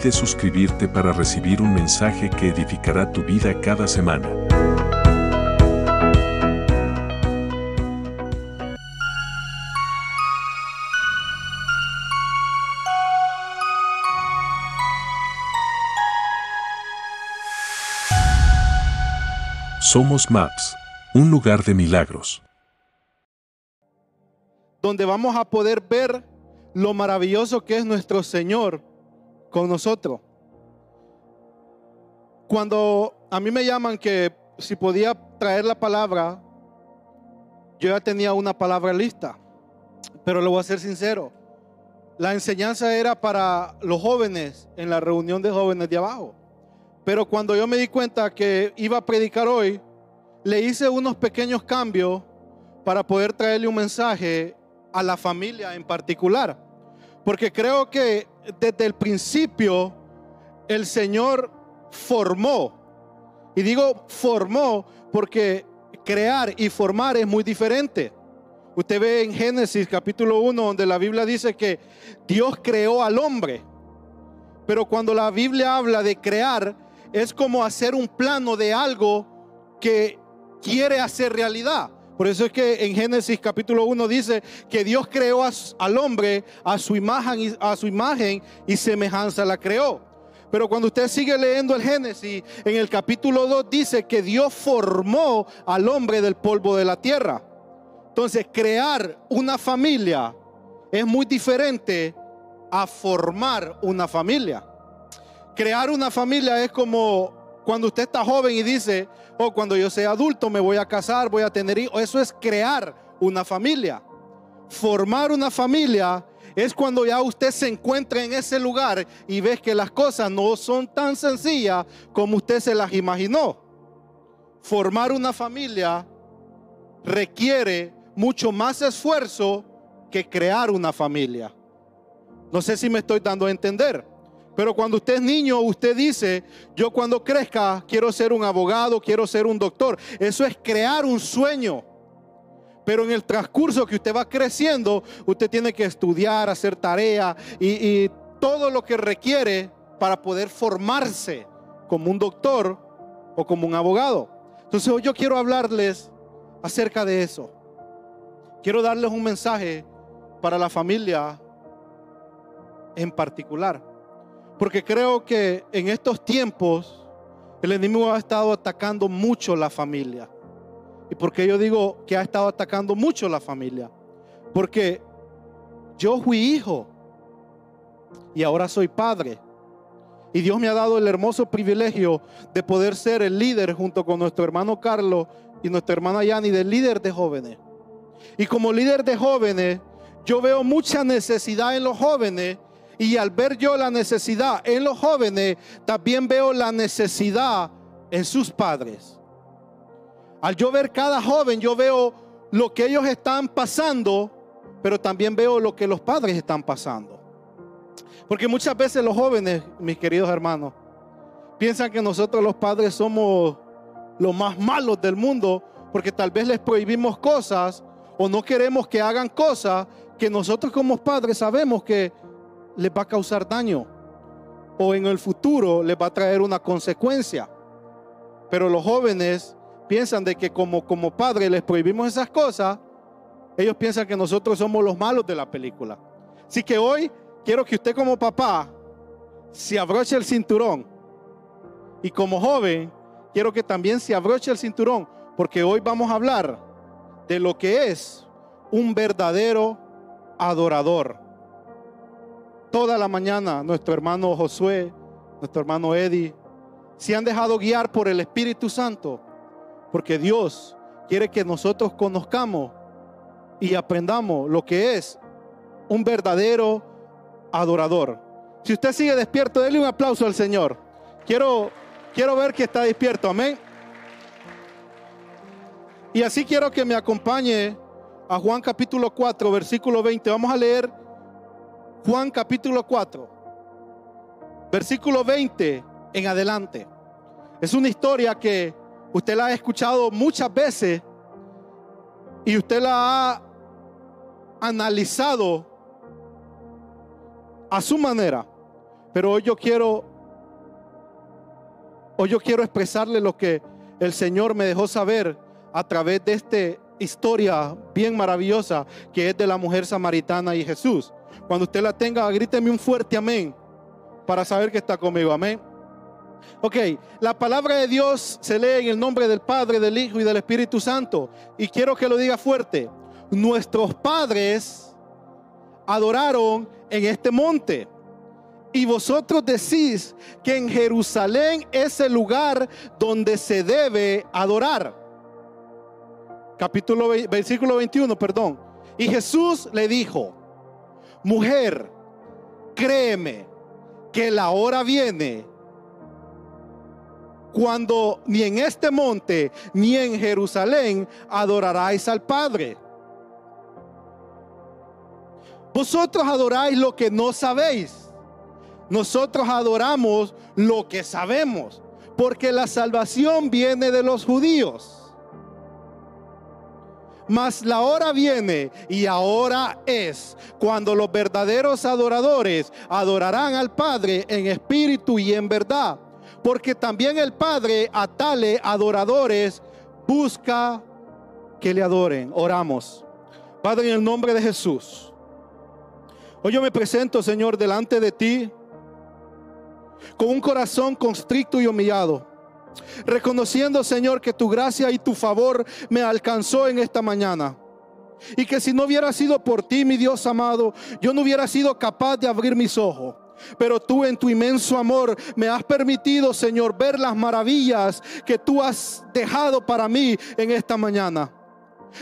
Olvides suscribirte para recibir un mensaje que edificará tu vida cada semana. Somos Maps, un lugar de milagros. donde vamos a poder ver lo maravilloso que es nuestro Señor con nosotros. Cuando a mí me llaman que si podía traer la palabra, yo ya tenía una palabra lista, pero le voy a ser sincero. La enseñanza era para los jóvenes en la reunión de jóvenes de abajo. Pero cuando yo me di cuenta que iba a predicar hoy, le hice unos pequeños cambios para poder traerle un mensaje a la familia en particular. Porque creo que desde el principio el Señor formó. Y digo formó porque crear y formar es muy diferente. Usted ve en Génesis capítulo 1 donde la Biblia dice que Dios creó al hombre. Pero cuando la Biblia habla de crear, es como hacer un plano de algo que quiere hacer realidad. Por eso es que en Génesis capítulo 1 dice que Dios creó al hombre a su imagen y, a su imagen y semejanza la creó. Pero cuando usted sigue leyendo el Génesis, en el capítulo 2 dice que Dios formó al hombre del polvo de la tierra. Entonces, crear una familia es muy diferente a formar una familia. Crear una familia es como cuando usted está joven y dice, oh, cuando yo sea adulto me voy a casar, voy a tener hijos. Eso es crear una familia. Formar una familia es cuando ya usted se encuentra en ese lugar y ves que las cosas no son tan sencillas como usted se las imaginó. Formar una familia requiere mucho más esfuerzo que crear una familia. No sé si me estoy dando a entender. Pero cuando usted es niño, usted dice, yo cuando crezca quiero ser un abogado, quiero ser un doctor. Eso es crear un sueño. Pero en el transcurso que usted va creciendo, usted tiene que estudiar, hacer tarea y, todo lo que requiere para poder formarse como un doctor o como un abogado. Entonces hoy yo quiero hablarles acerca de eso. Quiero darles un mensaje para la familia en particular. Porque creo que en estos tiempos el enemigo ha estado atacando mucho la familia. ¿Y por qué yo digo que ha estado atacando mucho la familia? Porque yo fui hijo y ahora soy padre. Y Dios me ha dado el hermoso privilegio de poder ser el líder junto con nuestro hermano Carlos y nuestra hermana Yani del líder de jóvenes. Y como líder de jóvenes, yo veo mucha necesidad en los jóvenes y al ver yo la necesidad en los jóvenes, también veo la necesidad en sus padres. Al yo ver cada joven, yo veo lo que ellos están pasando, pero también veo lo que los padres están pasando. Porque muchas veces los jóvenes, mis queridos hermanos, piensan que nosotros los padres somos los más malos del mundo, porque tal vez les prohibimos cosas o no queremos que hagan cosas que nosotros como padres sabemos que les va a causar daño o en el futuro les va a traer una consecuencia. Pero los jóvenes piensan de que como, como padres les prohibimos esas cosas, ellos piensan que nosotros somos los malos de la película. Así que hoy quiero que usted como papá se abroche el cinturón y como joven quiero que también se abroche el cinturón porque hoy vamos a hablar de lo que es un verdadero adorador. Toda la mañana nuestro hermano Josué, nuestro hermano Eddie, se han dejado guiar por el Espíritu Santo, porque Dios quiere que nosotros conozcamos y aprendamos lo que es un verdadero adorador. Si usted sigue despierto, déle un aplauso al Señor. Quiero, quiero ver que está despierto, amén. Y así quiero que me acompañe a Juan capítulo 4, versículo 20. Vamos a leer Juan capítulo 4, versículo 20 en adelante. Es una historia que usted la ha escuchado muchas veces y usted la ha analizado a su manera. Pero hoy yo quiero hoy yo quiero expresarle lo que el Señor me dejó saber a través de esta historia bien maravillosa que es de la mujer samaritana y Jesús. Cuando usted la tenga, gríteme un fuerte amén para saber que está conmigo. Amén. Ok, la palabra de Dios se lee en el nombre del Padre, del Hijo y del Espíritu Santo. Y quiero que lo diga fuerte. Nuestros padres adoraron en este monte. Y vosotros decís que en Jerusalén es el lugar donde se debe adorar. Capítulo versículo 21, perdón. Y Jesús le dijo, mujer, créeme que la hora viene cuando ni en este monte ni en Jerusalén adoraráis al Padre. Vosotros adoráis lo que no sabéis. Nosotros adoramos lo que sabemos, porque la salvación viene de los judíos. Mas la hora viene y ahora es cuando los verdaderos adoradores adorarán al Padre en espíritu y en verdad. Porque también el Padre a tales adoradores busca que le adoren. Oramos. Padre, en el nombre de Jesús. Hoy yo me presento, Señor, delante de ti con un corazón constricto y humillado. Reconociendo, Señor, que tu gracia y tu favor me alcanzó en esta mañana. Y que si no hubiera sido por ti, mi Dios amado, yo no hubiera sido capaz de abrir mis ojos. Pero tú en tu inmenso amor me has permitido, Señor, ver las maravillas que tú has dejado para mí en esta mañana.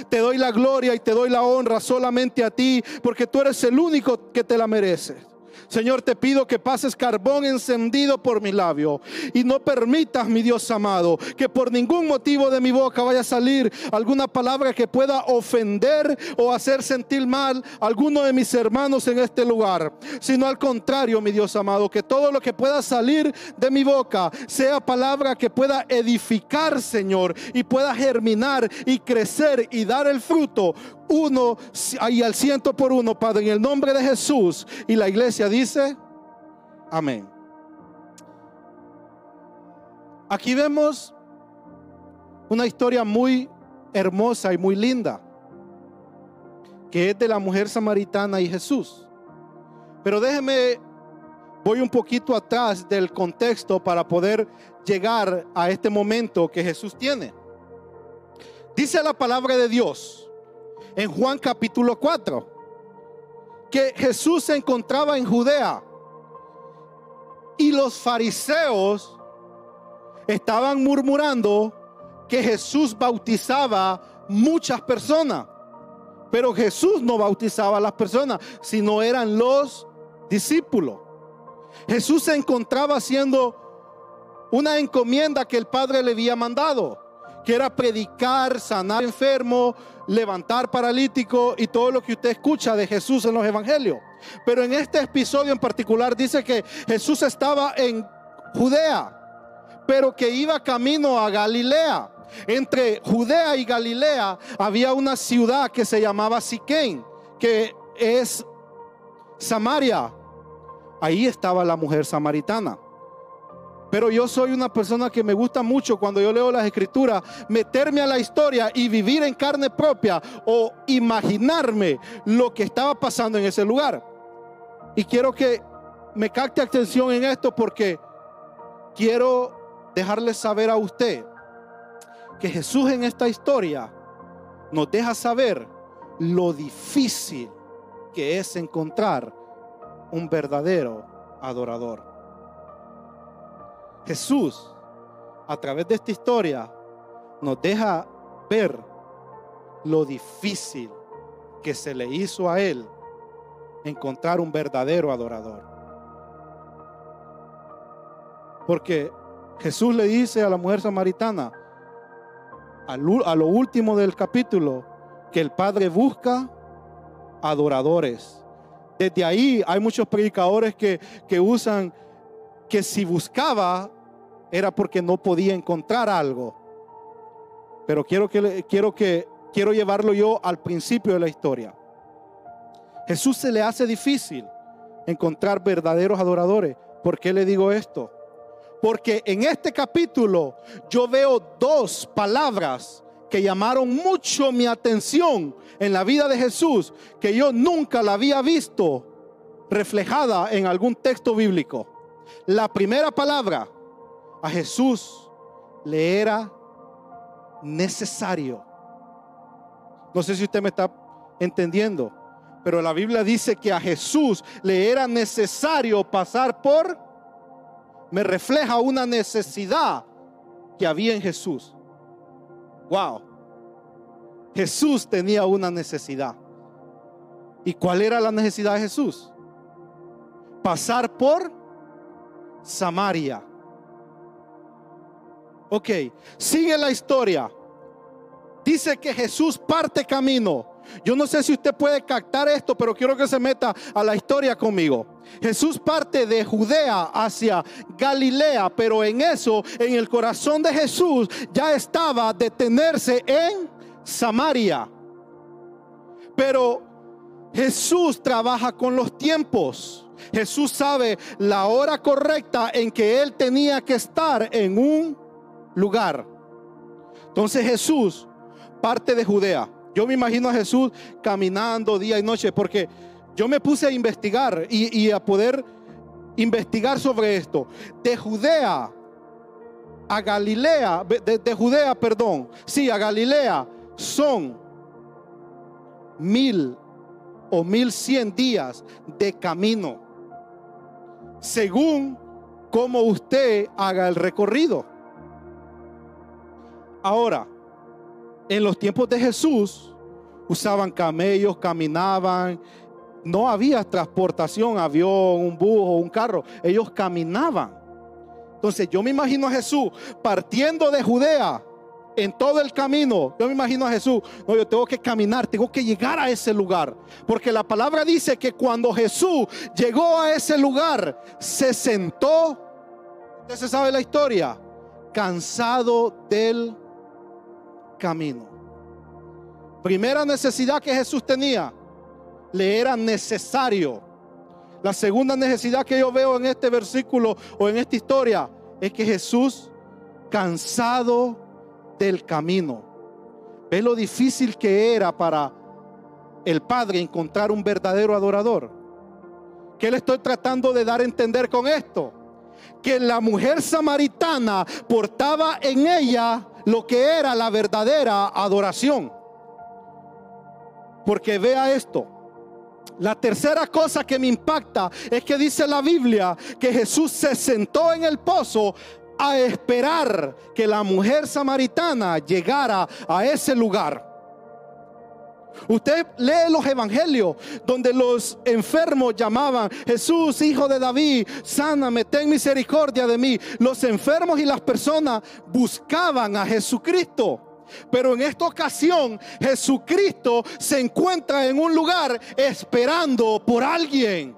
Te doy la gloria y te doy la honra solamente a ti, porque tú eres el único que te la mereces. Señor, te pido que pases carbón encendido por mi labio y no permitas, mi Dios amado, que por ningún motivo de mi boca vaya a salir alguna palabra que pueda ofender o hacer sentir mal a alguno de mis hermanos en este lugar, sino al contrario, mi Dios amado, que todo lo que pueda salir de mi boca sea palabra que pueda edificar, Señor, y pueda germinar y crecer y dar el fruto uno y al ciento por uno, Padre, en el nombre de Jesús. Y la iglesia dice, amén. Aquí vemos una historia muy hermosa y muy linda, que es de la mujer samaritana y Jesús. Pero déjeme, voy un poquito atrás del contexto para poder llegar a este momento que Jesús tiene. Dice la palabra de Dios en Juan capítulo 4, que Jesús se encontraba en Judea y los fariseos estaban murmurando que Jesús bautizaba muchas personas, pero Jesús no bautizaba a las personas, sino eran los discípulos. Jesús se encontraba haciendo una encomienda que el Padre le había mandado, que era predicar, sanar enfermo, levantar paralítico y todo lo que usted escucha de Jesús en los evangelios. Pero en este episodio en particular dice que Jesús estaba en Judea, pero que iba camino a Galilea. Entre Judea y Galilea había una ciudad que se llamaba Siquén, que es Samaria. Ahí estaba la mujer samaritana. Pero yo soy una persona que me gusta mucho cuando yo leo las escrituras, meterme a la historia y vivir en carne propia o imaginarme lo que estaba pasando en ese lugar. Y quiero que me capte atención en esto porque quiero dejarle saber a usted que Jesús en esta historia nos deja saber lo difícil que es encontrar un verdadero adorador. Jesús, a través de esta historia, nos deja ver lo difícil que se le hizo a él encontrar un verdadero adorador. Porque Jesús le dice a la mujer samaritana, a lo último del capítulo que el Padre busca adoradores. Desde ahí hay muchos predicadores que, que usan que si buscaba era porque no podía encontrar algo. Pero quiero que quiero que quiero llevarlo yo al principio de la historia. Jesús se le hace difícil encontrar verdaderos adoradores. ¿Por qué le digo esto? Porque en este capítulo yo veo dos palabras que llamaron mucho mi atención en la vida de Jesús, que yo nunca la había visto reflejada en algún texto bíblico. La primera palabra a Jesús le era necesario. No sé si usted me está entendiendo, pero la Biblia dice que a Jesús le era necesario pasar por, me refleja una necesidad que había en Jesús. Wow. Jesús tenía una necesidad. ¿Y cuál era la necesidad de Jesús? Pasar por Samaria. Ok, sigue la historia. Dice que Jesús parte camino. Yo no sé si usted puede captar esto, pero quiero que se meta a la historia conmigo. Jesús parte de Judea hacia Galilea, pero en eso, en el corazón de Jesús, ya estaba detenerse en Samaria. Pero Jesús trabaja con los tiempos. Jesús sabe la hora correcta en que él tenía que estar en un lugar. Entonces Jesús parte de Judea. Yo me imagino a Jesús caminando día y noche porque yo me puse a investigar y, a poder investigar sobre esto. De Judea a Galilea, de, de Judea, perdón, sí, a Galilea son mil o mil cien días de camino, según como usted haga el recorrido. Ahora, en los tiempos de Jesús, usaban camellos, caminaban, no había transportación, avión, un búho, un carro, ellos caminaban. Entonces yo me imagino a Jesús partiendo de Judea en todo el camino, yo me imagino a Jesús, no, yo tengo que caminar, tengo que llegar a ese lugar. Porque la palabra dice que cuando Jesús llegó a ese lugar, se sentó, usted se sabe la historia, cansado del camino. Primera necesidad que Jesús tenía, le era necesario. La segunda necesidad que yo veo en este versículo o en esta historia es que Jesús, cansado del camino. Ve lo difícil que era para el Padre encontrar un verdadero adorador. ¿Qué le estoy tratando de dar a entender con esto? Que la mujer samaritana portaba en ella lo que era la verdadera adoración. Porque vea esto. La tercera cosa que me impacta es que dice la Biblia que Jesús se sentó en el pozo a esperar que la mujer samaritana llegara a ese lugar. Usted lee los evangelios donde los enfermos llamaban, Jesús, hijo de David, sáname, ten misericordia de mí. Los enfermos y las personas buscaban a Jesucristo. Pero en esta ocasión Jesucristo se encuentra en un lugar esperando por alguien.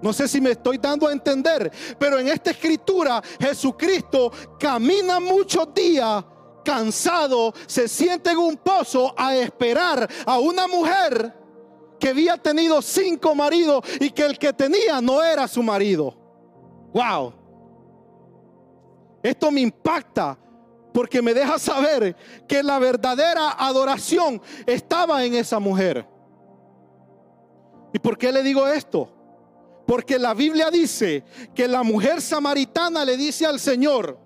No sé si me estoy dando a entender, pero en esta escritura Jesucristo camina muchos días cansado, se siente en un pozo a esperar a una mujer que había tenido cinco maridos y que el que tenía no era su marido. Wow. Esto me impacta porque me deja saber que la verdadera adoración estaba en esa mujer. ¿Y por qué le digo esto? Porque la Biblia dice que la mujer samaritana le dice al Señor,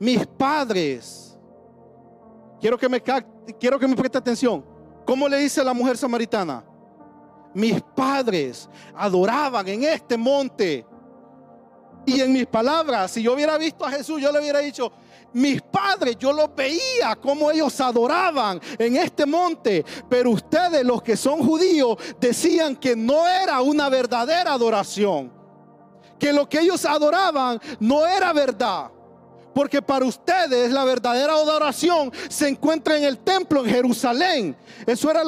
mis padres, quiero que me, quiero que me preste atención, ¿cómo le dice la mujer samaritana? Mis padres adoraban en este monte. Y en mis palabras, si yo hubiera visto a Jesús, yo le hubiera dicho, mis padres, yo los veía como ellos adoraban en este monte, pero ustedes los que son judíos decían que no era una verdadera adoración, que lo que ellos adoraban no era verdad. Porque para ustedes la verdadera adoración se encuentra en el templo en Jerusalén. Eso era,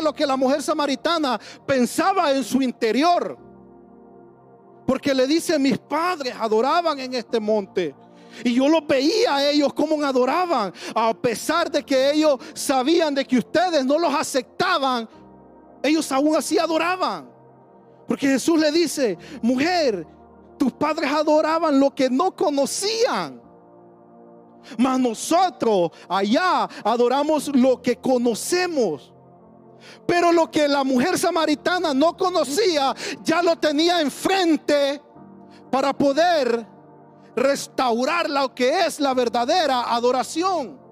lo que la mujer samaritana pensaba en su interior. Porque le dice, mis padres adoraban en este monte. Y yo los veía a ellos como adoraban, a pesar de que ellos sabían de que ustedes no los aceptaban, ellos aún así adoraban. Porque Jesús le dice, mujer, tus padres adoraban lo que no conocían. Mas nosotros allá adoramos lo que conocemos. Pero lo que la mujer samaritana no conocía, ya lo tenía enfrente para poder restaurar lo que es la verdadera adoración.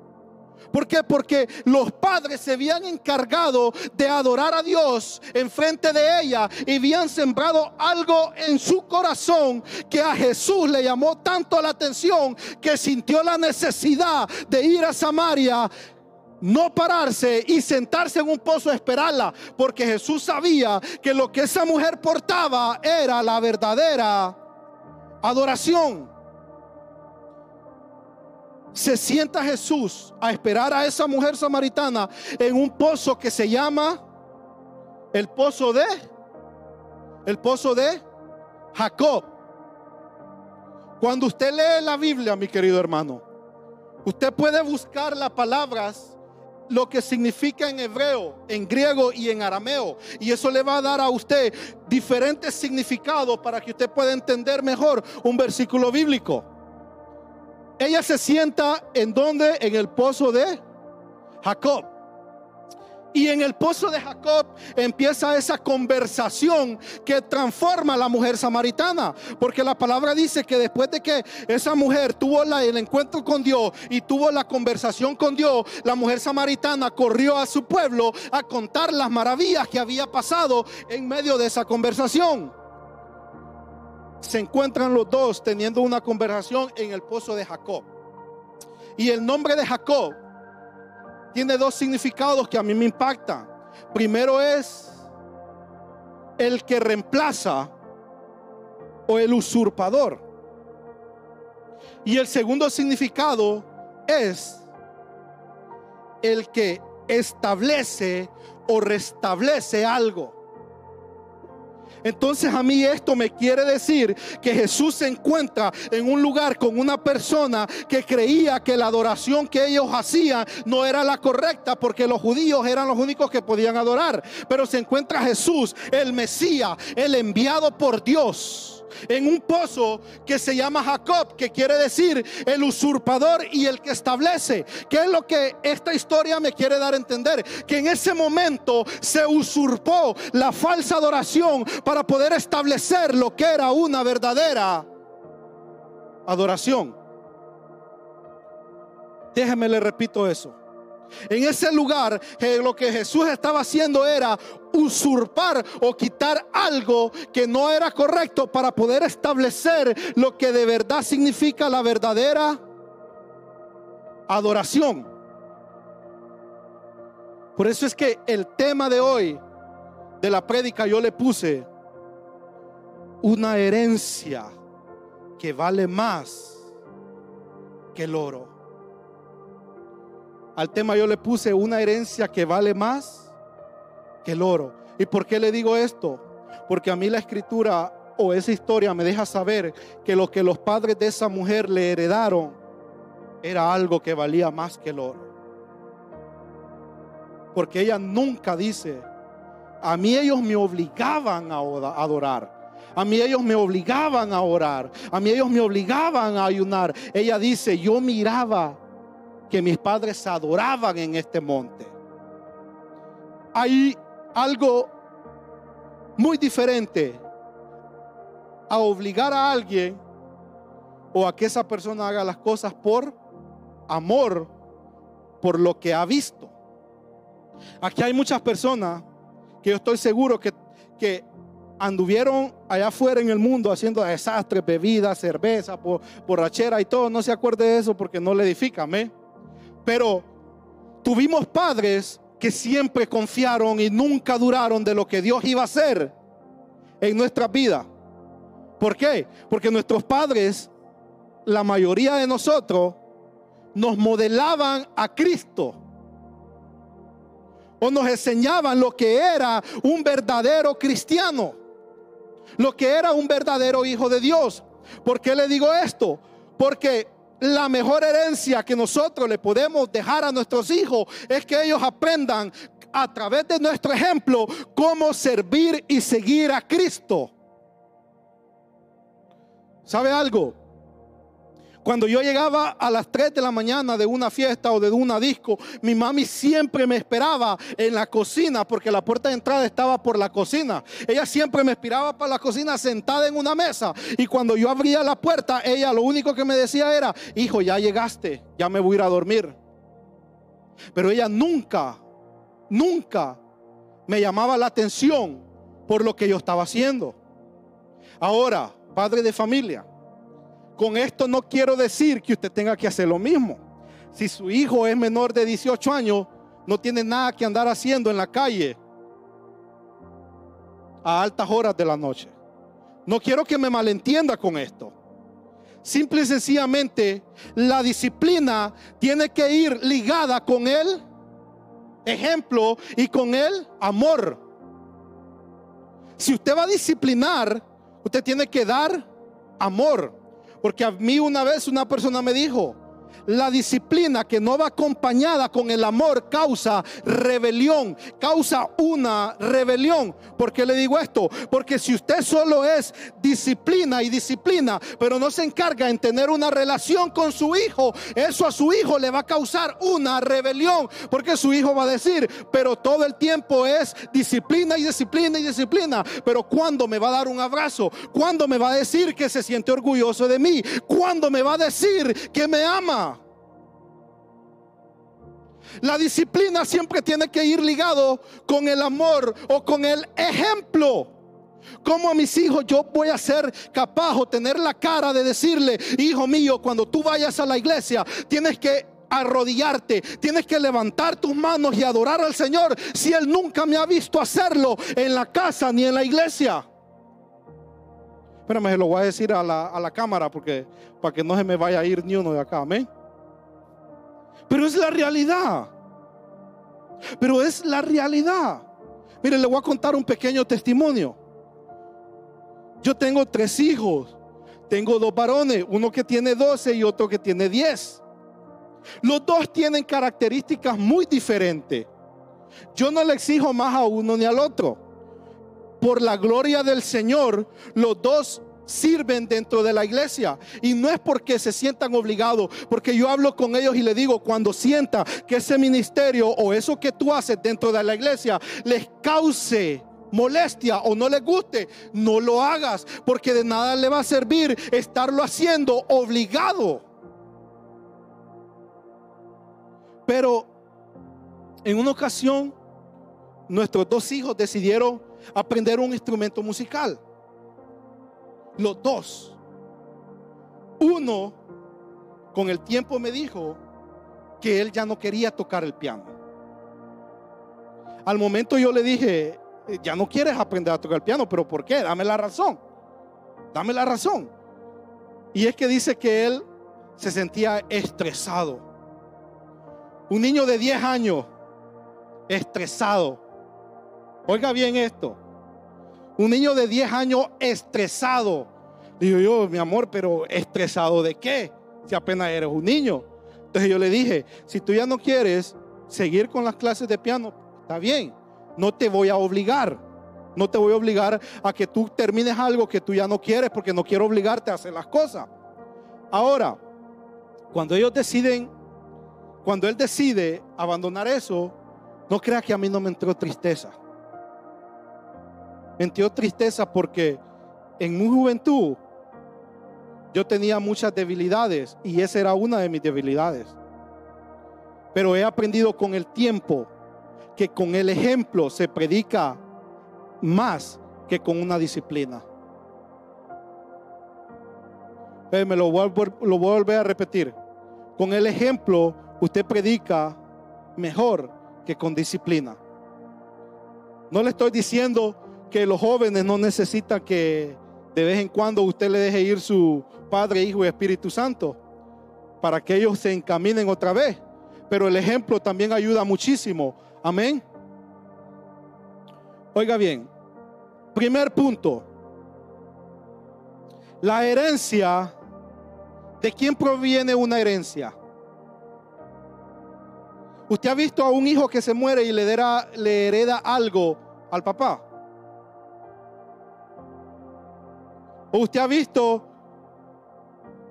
¿Por qué? Porque los padres se habían encargado de adorar a Dios en frente de ella y habían sembrado algo en su corazón que a Jesús le llamó tanto la atención que sintió la necesidad de ir a Samaria no pararse y sentarse en un pozo a esperarla, porque Jesús sabía que lo que esa mujer portaba era la verdadera adoración se sienta Jesús a esperar a esa mujer samaritana en un pozo que se llama el pozo de el pozo de Jacob. Cuando usted lee la Biblia, mi querido hermano, usted puede buscar las palabras lo que significa en hebreo, en griego y en arameo. Y eso le va a dar a usted diferentes significados para que usted pueda entender mejor un versículo bíblico. Ella se sienta en donde? En el pozo de Jacob. Y en el pozo de Jacob empieza esa conversación que transforma a la mujer samaritana. Porque la palabra dice que después de que esa mujer tuvo el encuentro con Dios y tuvo la conversación con Dios, la mujer samaritana corrió a su pueblo a contar las maravillas que había pasado en medio de esa conversación se encuentran los dos teniendo una conversación en el pozo de Jacob. Y el nombre de Jacob tiene dos significados que a mí me impactan. Primero es el que reemplaza o el usurpador. Y el segundo significado es el que establece o restablece algo. Entonces a mí esto me quiere decir que Jesús se encuentra en un lugar con una persona que creía que la adoración que ellos hacían no era la correcta porque los judíos eran los únicos que podían adorar. Pero se encuentra Jesús, el Mesías, el enviado por Dios en un pozo que se llama Jacob, que quiere decir el usurpador y el que establece. ¿Qué es lo que esta historia me quiere dar a entender? Que en ese momento se usurpó la falsa adoración para poder establecer lo que era una verdadera adoración. Déjeme le repito eso. En ese lugar lo que Jesús estaba haciendo era usurpar o quitar algo que no era correcto para poder establecer lo que de verdad significa la verdadera adoración. Por eso es que el tema de hoy de la prédica yo le puse una herencia que vale más que el oro. Al tema yo le puse una herencia que vale más que el oro. ¿Y por qué le digo esto? Porque a mí la escritura o esa historia me deja saber que lo que los padres de esa mujer le heredaron era algo que valía más que el oro. Porque ella nunca dice, a mí ellos me obligaban a adorar. A mí ellos me obligaban a orar. A mí ellos me obligaban a ayunar. Ella dice, yo miraba que mis padres adoraban en este monte. Hay algo muy diferente a obligar a alguien o a que esa persona haga las cosas por amor, por lo que ha visto. Aquí hay muchas personas que yo estoy seguro que, que anduvieron allá afuera en el mundo haciendo desastres, bebidas, cerveza, borrachera y todo. No se acuerde de eso porque no le edifica, amén. Pero tuvimos padres que siempre confiaron y nunca duraron de lo que Dios iba a hacer en nuestra vida. ¿Por qué? Porque nuestros padres la mayoría de nosotros nos modelaban a Cristo o nos enseñaban lo que era un verdadero cristiano, lo que era un verdadero hijo de Dios. ¿Por qué le digo esto? Porque la mejor herencia que nosotros le podemos dejar a nuestros hijos es que ellos aprendan a través de nuestro ejemplo cómo servir y seguir a Cristo. ¿Sabe algo? Cuando yo llegaba a las 3 de la mañana de una fiesta o de una disco, mi mami siempre me esperaba en la cocina porque la puerta de entrada estaba por la cocina. Ella siempre me esperaba para la cocina sentada en una mesa. Y cuando yo abría la puerta, ella lo único que me decía era, hijo, ya llegaste, ya me voy a ir a dormir. Pero ella nunca, nunca me llamaba la atención por lo que yo estaba haciendo. Ahora, padre de familia, con esto no quiero decir que usted tenga que hacer lo mismo. Si su hijo es menor de 18 años, no tiene nada que andar haciendo en la calle a altas horas de la noche. No quiero que me malentienda con esto. Simple y sencillamente, la disciplina tiene que ir ligada con el ejemplo y con el amor. Si usted va a disciplinar, usted tiene que dar amor. Porque a mí una vez una persona me dijo, la disciplina que no va acompañada con el amor causa rebelión, causa una rebelión. ¿Por qué le digo esto? Porque si usted solo es disciplina y disciplina, pero no se encarga en tener una relación con su hijo, eso a su hijo le va a causar una rebelión. Porque su hijo va a decir, pero todo el tiempo es disciplina y disciplina y disciplina. Pero cuando me va a dar un abrazo? cuando me va a decir que se siente orgulloso de mí? cuando me va a decir que me ama? La disciplina siempre tiene que ir ligado con el amor o con el ejemplo. Como a mis hijos yo voy a ser capaz o tener la cara de decirle, hijo mío, cuando tú vayas a la iglesia, tienes que arrodillarte, tienes que levantar tus manos y adorar al Señor si Él nunca me ha visto hacerlo en la casa ni en la iglesia. Espérame, se lo voy a decir a la, a la cámara porque para que no se me vaya a ir ni uno de acá, amén. Pero es la realidad. Pero es la realidad. Mire, le voy a contar un pequeño testimonio. Yo tengo tres hijos. Tengo dos varones, uno que tiene 12 y otro que tiene 10. Los dos tienen características muy diferentes. Yo no le exijo más a uno ni al otro. Por la gloria del Señor, los dos sirven dentro de la iglesia. Y no es porque se sientan obligados, porque yo hablo con ellos y le digo, cuando sienta que ese ministerio o eso que tú haces dentro de la iglesia les cause molestia o no les guste, no lo hagas, porque de nada le va a servir estarlo haciendo obligado. Pero en una ocasión, nuestros dos hijos decidieron aprender un instrumento musical los dos. Uno, con el tiempo me dijo que él ya no quería tocar el piano. Al momento yo le dije, eh, ya no quieres aprender a tocar el piano, pero ¿por qué? Dame la razón. Dame la razón. Y es que dice que él se sentía estresado. Un niño de 10 años, estresado. Oiga bien esto. Un niño de 10 años estresado. Digo yo, mi amor, pero estresado de qué? Si apenas eres un niño. Entonces yo le dije, si tú ya no quieres seguir con las clases de piano, está bien, no te voy a obligar. No te voy a obligar a que tú termines algo que tú ya no quieres porque no quiero obligarte a hacer las cosas. Ahora, cuando ellos deciden, cuando él decide abandonar eso, no crea que a mí no me entró tristeza. Me entró tristeza porque en mi juventud yo tenía muchas debilidades y esa era una de mis debilidades. Pero he aprendido con el tiempo que con el ejemplo se predica más que con una disciplina. me lo voy, lo voy a volver a repetir. Con el ejemplo usted predica mejor que con disciplina. No le estoy diciendo que los jóvenes no necesitan que de vez en cuando usted le deje ir su Padre, Hijo y Espíritu Santo para que ellos se encaminen otra vez. Pero el ejemplo también ayuda muchísimo. Amén. Oiga bien, primer punto. La herencia, ¿de quién proviene una herencia? ¿Usted ha visto a un hijo que se muere y le, le hereda algo al papá? ¿O usted ha visto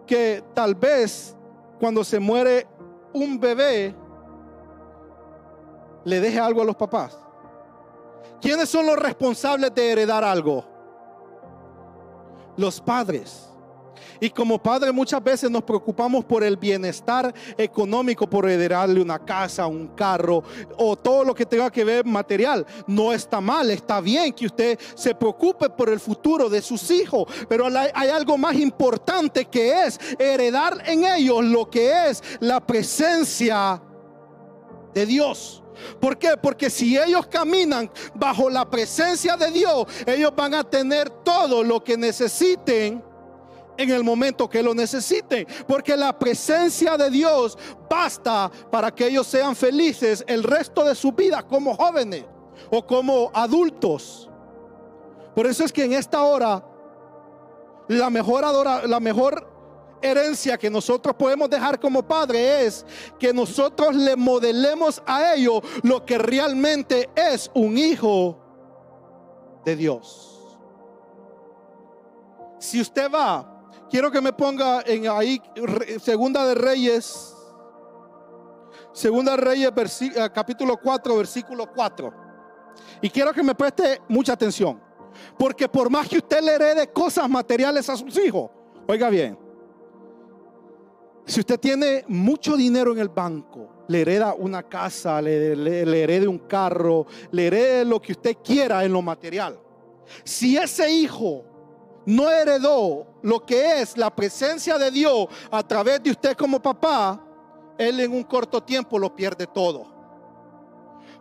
que tal vez cuando se muere un bebé le deje algo a los papás? ¿Quiénes son los responsables de heredar algo? Los padres. Y como padre muchas veces nos preocupamos por el bienestar económico, por heredarle una casa, un carro o todo lo que tenga que ver material. No está mal, está bien que usted se preocupe por el futuro de sus hijos, pero hay algo más importante que es heredar en ellos lo que es la presencia de Dios. ¿Por qué? Porque si ellos caminan bajo la presencia de Dios, ellos van a tener todo lo que necesiten en el momento que lo necesiten. Porque la presencia de Dios basta para que ellos sean felices el resto de su vida como jóvenes o como adultos. Por eso es que en esta hora la mejor la mejor herencia que nosotros podemos dejar como padre es que nosotros le modelemos a ellos lo que realmente es un hijo de Dios. Si usted va Quiero que me ponga en ahí Segunda de Reyes. Segunda de Reyes eh, capítulo 4 versículo 4. Y quiero que me preste mucha atención. Porque por más que usted le herede cosas materiales a sus hijos, oiga bien, si usted tiene mucho dinero en el banco, le hereda una casa, le, le herede un carro, le herede lo que usted quiera en lo material. Si ese hijo no heredó lo que es la presencia de Dios a través de usted como papá, él en un corto tiempo lo pierde todo.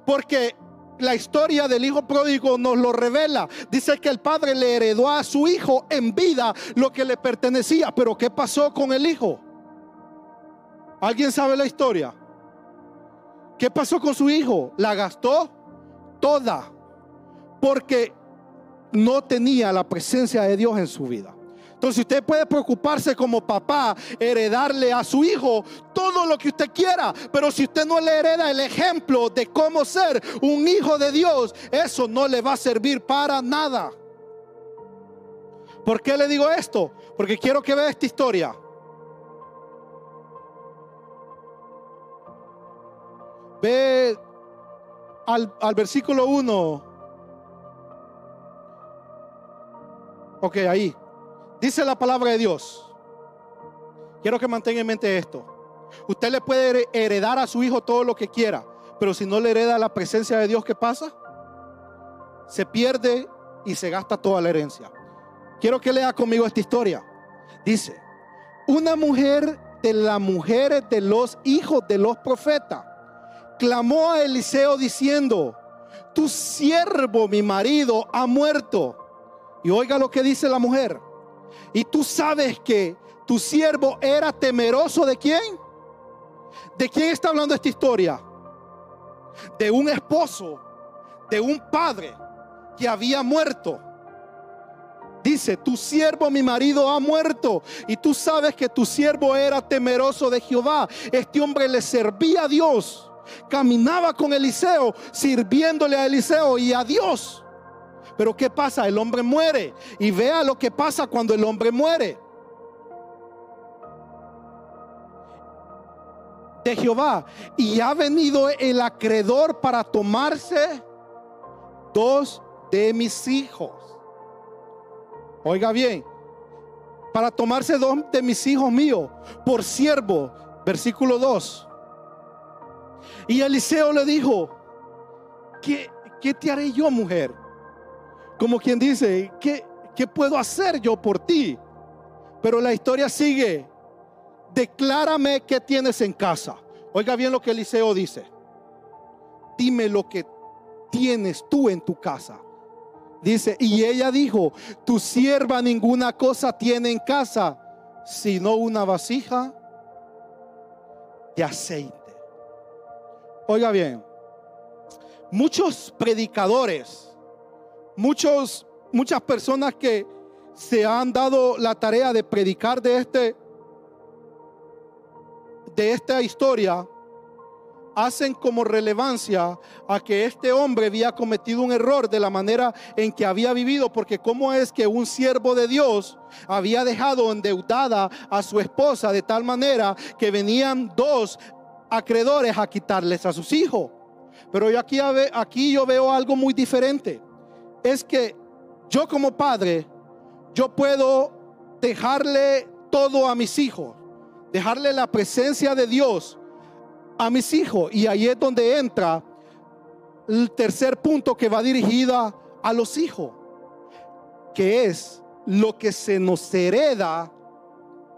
Porque la historia del hijo pródigo nos lo revela. Dice que el padre le heredó a su hijo en vida lo que le pertenecía. Pero ¿qué pasó con el hijo? ¿Alguien sabe la historia? ¿Qué pasó con su hijo? La gastó toda. Porque no tenía la presencia de Dios en su vida. Entonces usted puede preocuparse como papá, heredarle a su hijo todo lo que usted quiera, pero si usted no le hereda el ejemplo de cómo ser un hijo de Dios, eso no le va a servir para nada. ¿Por qué le digo esto? Porque quiero que vea esta historia. Ve al, al versículo 1 Ok, ahí. Dice la palabra de Dios. Quiero que mantenga en mente esto. Usted le puede heredar a su hijo todo lo que quiera, pero si no le hereda la presencia de Dios, ¿qué pasa? Se pierde y se gasta toda la herencia. Quiero que lea conmigo esta historia. Dice, una mujer de las mujeres de los hijos de los profetas clamó a Eliseo diciendo, tu siervo, mi marido, ha muerto y oiga lo que dice la mujer. Y tú sabes que tu siervo era temeroso de quién? ¿De quién está hablando esta historia? De un esposo, de un padre que había muerto. Dice, tu siervo, mi marido, ha muerto. Y tú sabes que tu siervo era temeroso de Jehová. Este hombre le servía a Dios. Caminaba con Eliseo, sirviéndole a Eliseo y a Dios. Pero ¿qué pasa? El hombre muere. Y vea lo que pasa cuando el hombre muere. De Jehová. Y ha venido el acreedor para tomarse dos de mis hijos. Oiga bien. Para tomarse dos de mis hijos míos por siervo. Versículo 2. Y Eliseo le dijo, ¿qué, ¿qué te haré yo, mujer? Como quien dice, ¿qué, ¿qué puedo hacer yo por ti? Pero la historia sigue. Declárame qué tienes en casa. Oiga bien lo que Eliseo dice. Dime lo que tienes tú en tu casa. Dice, y ella dijo, tu sierva ninguna cosa tiene en casa, sino una vasija de aceite. Oiga bien, muchos predicadores, muchos, muchas personas que se han dado la tarea de predicar de este de esta historia hacen como relevancia a que este hombre había cometido un error de la manera en que había vivido, porque cómo es que un siervo de Dios había dejado endeudada a su esposa de tal manera que venían dos acreedores a quitarles a sus hijos. Pero yo aquí, aquí yo veo algo muy diferente. Es que yo como padre, yo puedo dejarle todo a mis hijos, dejarle la presencia de Dios a mis hijos. Y ahí es donde entra el tercer punto que va dirigida a los hijos, que es lo que se nos hereda,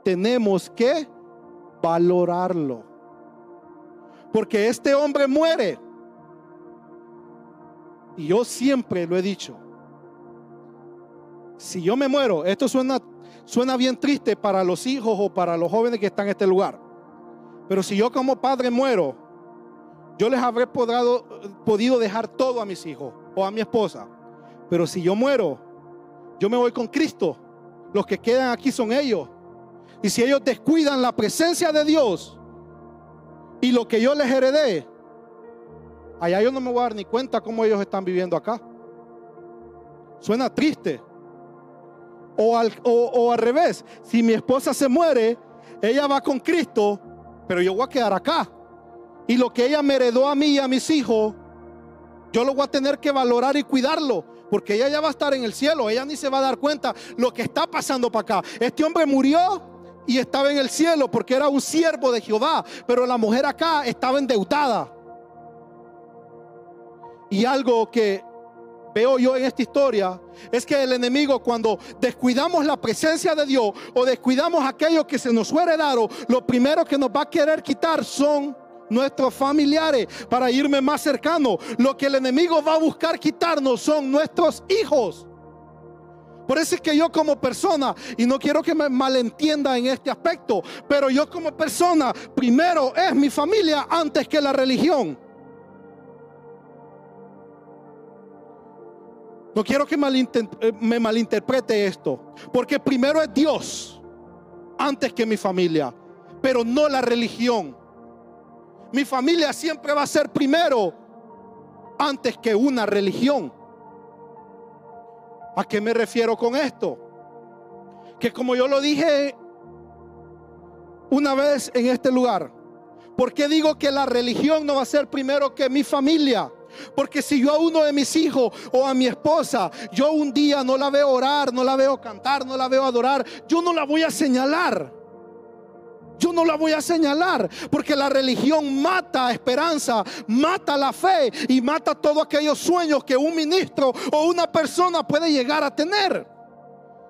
tenemos que valorarlo. Porque este hombre muere. Y yo siempre lo he dicho. Si yo me muero, esto suena, suena bien triste para los hijos o para los jóvenes que están en este lugar. Pero si yo como padre muero, yo les habré podido dejar todo a mis hijos o a mi esposa. Pero si yo muero, yo me voy con Cristo. Los que quedan aquí son ellos. Y si ellos descuidan la presencia de Dios y lo que yo les heredé, allá yo no me voy a dar ni cuenta cómo ellos están viviendo acá. Suena triste. O al, o al revés, si mi esposa se muere, ella va con Cristo pero yo voy a quedar acá. Y lo que ella me heredó a mí y a mis hijos, yo lo voy a tener que valorar y cuidarlo. Porque ella ya va a estar en el cielo. Ella ni se va a dar cuenta lo que está pasando para acá. Este hombre murió y estaba en el cielo porque era un siervo de Jehová. Pero la mujer acá estaba endeudada. Y algo que veo yo en esta historia es que el enemigo cuando descuidamos la presencia de Dios o descuidamos aquello que se nos fue heredado, lo primero que nos va a querer quitar son nuestros familiares para irme más cercano. Lo que el enemigo va a buscar quitarnos son nuestros hijos. Por eso es que yo como persona, y no quiero que me malentienda en este aspecto, pero yo como persona, primero es mi familia antes que la religión. No quiero que eh, me malinterprete esto, porque primero es Dios antes que mi familia, pero no la religión. Mi familia siempre va a ser primero antes que una religión. ¿A qué me refiero con esto? Que como yo lo dije una vez en este lugar, ¿por qué digo que la religión no va a ser primero que mi familia? Porque si yo a uno de mis hijos o a mi esposa, yo un día no la veo orar, no la veo cantar, no la veo adorar, yo no la voy a señalar. Yo no la voy a señalar porque la religión mata esperanza, mata la fe y mata todos aquellos sueños que un ministro o una persona puede llegar a tener.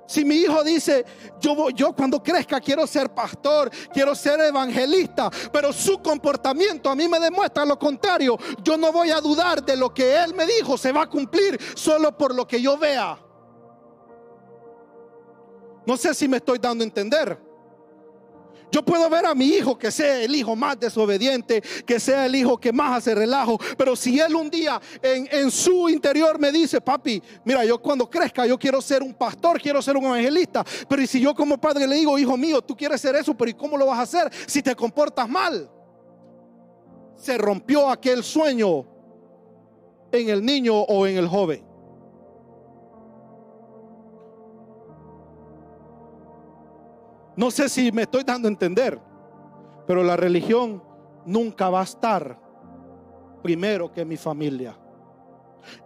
Si mi hijo dice, yo, yo cuando crezca quiero ser pastor, quiero ser evangelista, pero su comportamiento a mí me demuestra lo contrario, yo no voy a dudar de lo que él me dijo, se va a cumplir solo por lo que yo vea. No sé si me estoy dando a entender. Yo puedo ver a mi hijo que sea el hijo más desobediente, que sea el hijo que más hace relajo, pero si él un día en, su interior me dice, papi, mira, yo cuando crezca yo quiero ser un pastor, quiero ser un evangelista, pero si yo como padre le digo, hijo mío, tú quieres ser eso, pero ¿y cómo lo vas a hacer si te comportas mal? Se rompió aquel sueño en el niño o en el joven. No sé si me estoy dando a entender, pero la religión nunca va a estar primero que mi familia.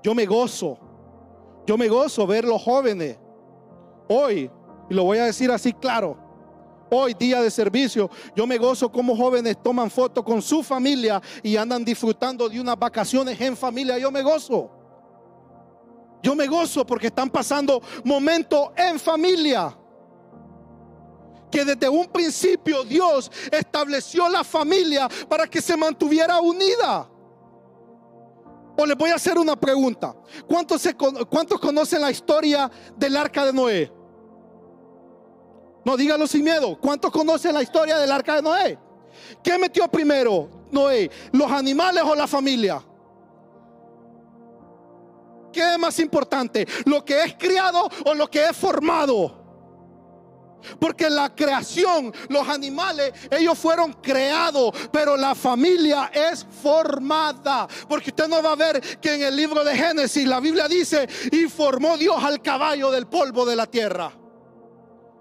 Yo me gozo, yo me gozo ver los jóvenes hoy, y lo voy a decir así claro, hoy día de servicio, yo me gozo como jóvenes toman fotos con su familia y andan disfrutando de unas vacaciones en familia, yo me gozo. Yo me gozo porque están pasando momentos en familia que desde un principio Dios estableció la familia para que se mantuviera unida. O les voy a hacer una pregunta. ¿Cuántos, ¿Cuántos conocen la historia del arca de Noé? No, dígalo sin miedo. ¿Cuántos conocen la historia del arca de Noé? ¿Qué metió primero Noé? ¿Los animales o la familia? ¿Qué es más importante? ¿Lo que es criado o lo que es formado? Porque la creación, los animales, ellos fueron creados, pero la familia es formada. Porque usted no va a ver que en el libro de Génesis la Biblia dice, y formó Dios al caballo del polvo de la tierra.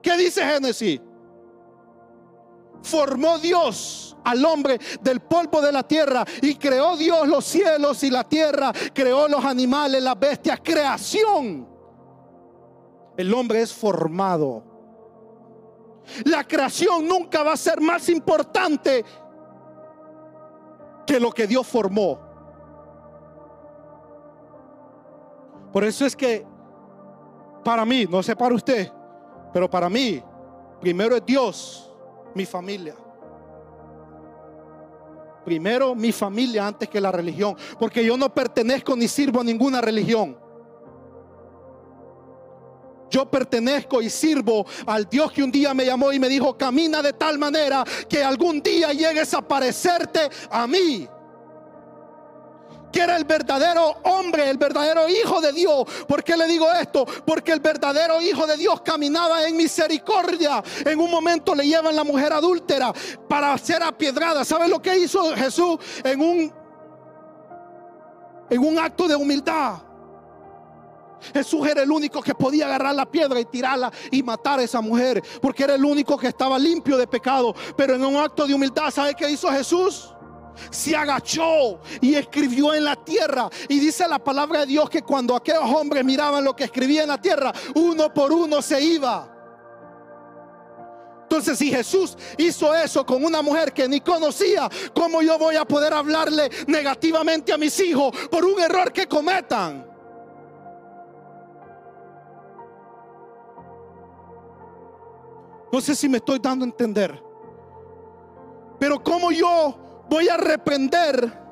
¿Qué dice Génesis? Formó Dios al hombre del polvo de la tierra y creó Dios los cielos y la tierra, creó los animales, las bestias, creación. El hombre es formado. La creación nunca va a ser más importante que lo que Dios formó. Por eso es que para mí, no sé para usted, pero para mí, primero es Dios, mi familia. Primero mi familia antes que la religión, porque yo no pertenezco ni sirvo a ninguna religión. Yo pertenezco y sirvo al Dios que un día me llamó y me dijo, camina de tal manera que algún día llegues a parecerte a mí que era el verdadero hombre, el verdadero hijo de Dios. ¿Por qué le digo esto? Porque el verdadero hijo de Dios caminaba en misericordia. En un momento le llevan la mujer adúltera para ser apiedrada. ¿Sabe lo que hizo Jesús en un en un acto de humildad? Jesús era el único que podía agarrar la piedra y tirarla y matar a esa mujer, porque era el único que estaba limpio de pecado. Pero en un acto de humildad, ¿sabe qué hizo Jesús? se agachó y escribió en la tierra. Y dice la palabra de Dios que cuando aquellos hombres miraban lo que escribía en la tierra, uno por uno se iba. Entonces, si Jesús hizo eso con una mujer que ni conocía, ¿cómo yo voy a poder hablarle negativamente a mis hijos por un error que cometan? No sé si me estoy dando a entender. Pero como yo voy a reprender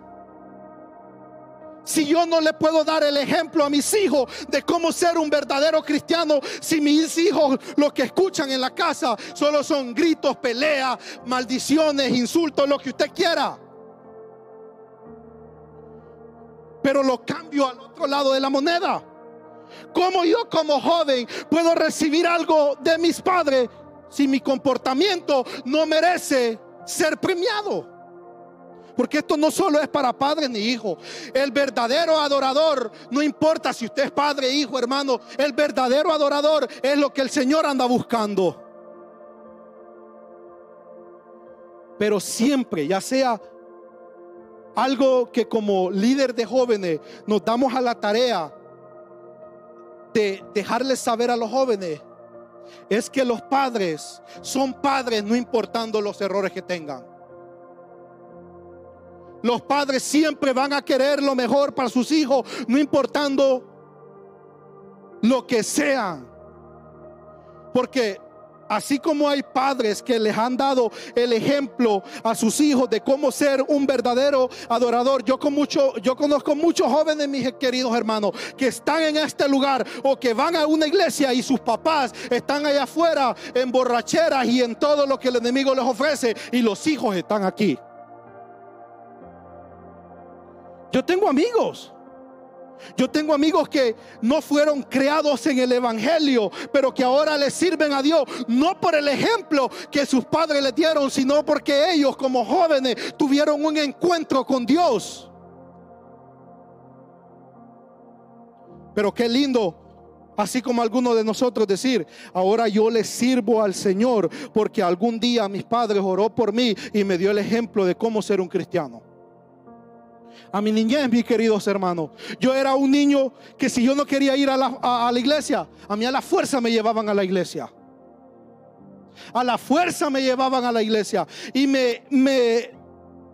si yo no le puedo dar el ejemplo a mis hijos de cómo ser un verdadero cristiano, si mis hijos lo que escuchan en la casa solo son gritos, peleas, maldiciones, insultos, lo que usted quiera. Pero lo cambio al otro lado de la moneda. ¿Cómo yo como joven puedo recibir algo de mis padres si mi comportamiento no merece ser premiado? Porque esto no solo es para padres ni hijos. El verdadero adorador, no importa si usted es padre, hijo, hermano, el verdadero adorador es lo que el Señor anda buscando. Pero siempre, ya sea algo que como líder de jóvenes nos damos a la tarea de dejarles saber a los jóvenes, es que los padres son padres no importando los errores que tengan. Los padres siempre van a querer lo mejor para sus hijos, no importando lo que sean. Porque así como hay padres que les han dado el ejemplo a sus hijos de cómo ser un verdadero adorador, yo con mucho yo conozco muchos jóvenes, mis queridos hermanos, que están en este lugar o que van a una iglesia y sus papás están allá afuera en borracheras y en todo lo que el enemigo les ofrece y los hijos están aquí. Yo tengo amigos. Yo tengo amigos que no fueron creados en el Evangelio, pero que ahora le sirven a Dios, no por el ejemplo que sus padres le dieron, sino porque ellos como jóvenes tuvieron un encuentro con Dios. Pero qué lindo, así como algunos de nosotros decir, ahora yo le sirvo al Señor, porque algún día mis padres oró por mí y me dio el ejemplo de cómo ser un cristiano a mi niñez, mis queridos hermanos. Yo era un niño que si yo no quería ir a la, iglesia, a mí a la fuerza me llevaban a la iglesia. A la fuerza me llevaban a la iglesia. Y me, me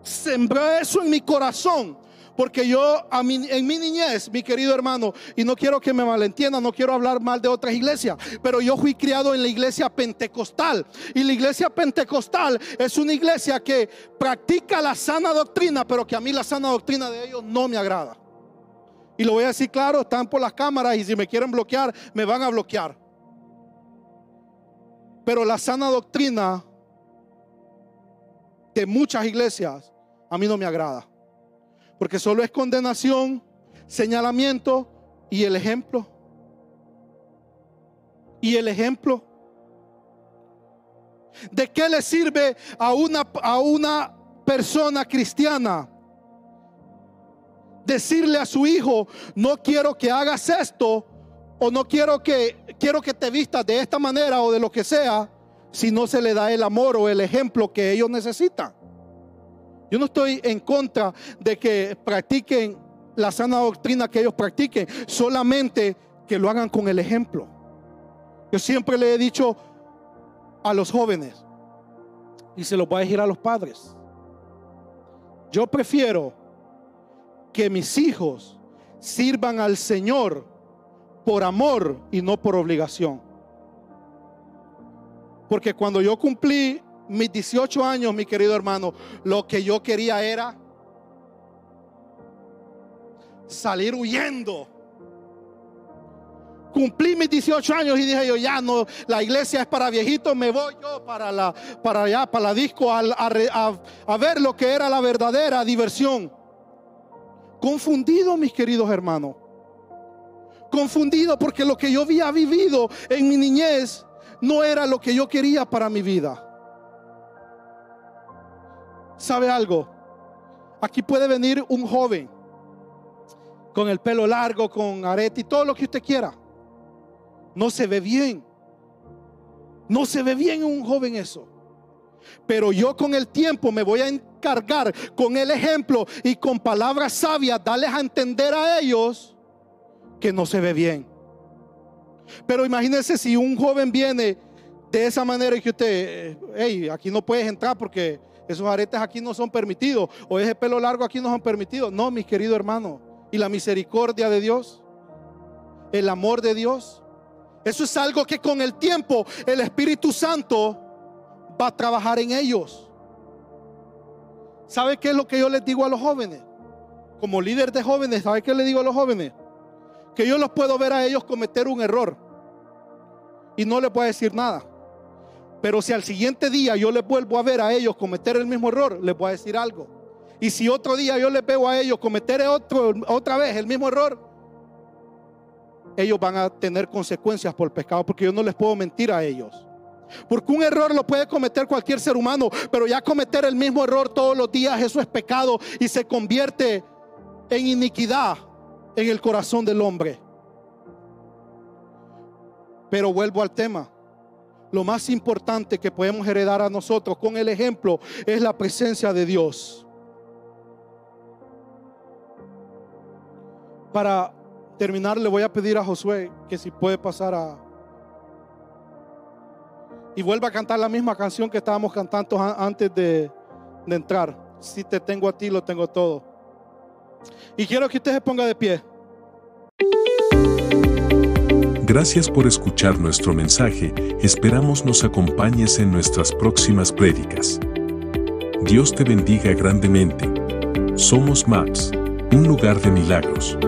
sembró eso en mi corazón porque yo en mi niñez, mi querido hermano, y no quiero que me malentiendan, no quiero hablar mal de otras iglesias, pero yo fui criado en la iglesia pentecostal. Y la iglesia pentecostal es una iglesia que practica la sana doctrina, pero que a mí la sana doctrina de ellos no me agrada. Y lo voy a decir claro, están por las cámaras y si me quieren bloquear, me van a bloquear. Pero la sana doctrina de muchas iglesias a mí no me agrada. Porque solo es condenación, señalamiento y el ejemplo. Y el ejemplo. ¿De qué le sirve a una, a una persona cristiana decirle a su hijo, no quiero que hagas esto o no quiero que quiero que te vistas de esta manera o de lo que sea, si no se le da el amor o el ejemplo que ellos necesitan? Yo no estoy en contra de que practiquen la sana doctrina que ellos practiquen, solamente que lo hagan con el ejemplo. Yo siempre le he dicho a los jóvenes, y se lo voy a decir a los padres, yo prefiero que mis hijos sirvan al Señor por amor y no por obligación. Porque cuando yo cumplí mis 18 años, mi querido hermano, lo que yo quería era salir huyendo. Cumplí mis 18 años y dije yo, ya no, la iglesia es para viejitos, me voy yo para, la, para allá, para la disco, a, a ver lo que era la verdadera diversión. Confundido, mis queridos hermanos. Confundido porque lo que yo había vivido en mi niñez no era lo que yo quería para mi vida. ¿Sabe algo? Aquí puede venir un joven con el pelo largo, con arete y todo lo que usted quiera. No se ve bien. No se ve bien un joven eso. Pero yo con el tiempo me voy a encargar con el ejemplo y con palabras sabias darles a entender a ellos que no se ve bien. Pero imagínense si un joven viene de esa manera y que usted, hey, aquí no puedes entrar porque esos aretes aquí no son permitidos o ese pelo largo aquí no son permitidos. No, mis queridos hermanos. Y la misericordia de Dios, el amor de Dios, eso es algo que con el tiempo el Espíritu Santo va a trabajar en ellos. ¿Sabe qué es lo que yo les digo a los jóvenes? Como líder de jóvenes, ¿sabe qué le digo a los jóvenes? Que yo los puedo ver a ellos cometer un error y no les puedo decir nada. Pero si al siguiente día yo les vuelvo a ver a ellos cometer el mismo error, les voy a decir algo. Y si otro día yo les veo a ellos cometer otra vez el mismo error, ellos van a tener consecuencias por el pecado, porque yo no les puedo mentir a ellos. Porque un error lo puede cometer cualquier ser humano, pero ya cometer el mismo error todos los días, eso es pecado y se convierte en iniquidad en el corazón del hombre. Pero vuelvo al tema. Lo más importante que podemos heredar a nosotros con el ejemplo es la presencia de Dios. Para terminar, le voy a pedir a Josué que si puede pasar a, y vuelva a cantar la misma canción que estábamos cantando antes de, entrar. Si te tengo a ti, lo tengo todo. Y quiero que usted se ponga de pie. Gracias por escuchar nuestro mensaje. Esperamos nos acompañes en nuestras próximas prédicas. Dios te bendiga grandemente. Somos MAPS, un lugar de milagros.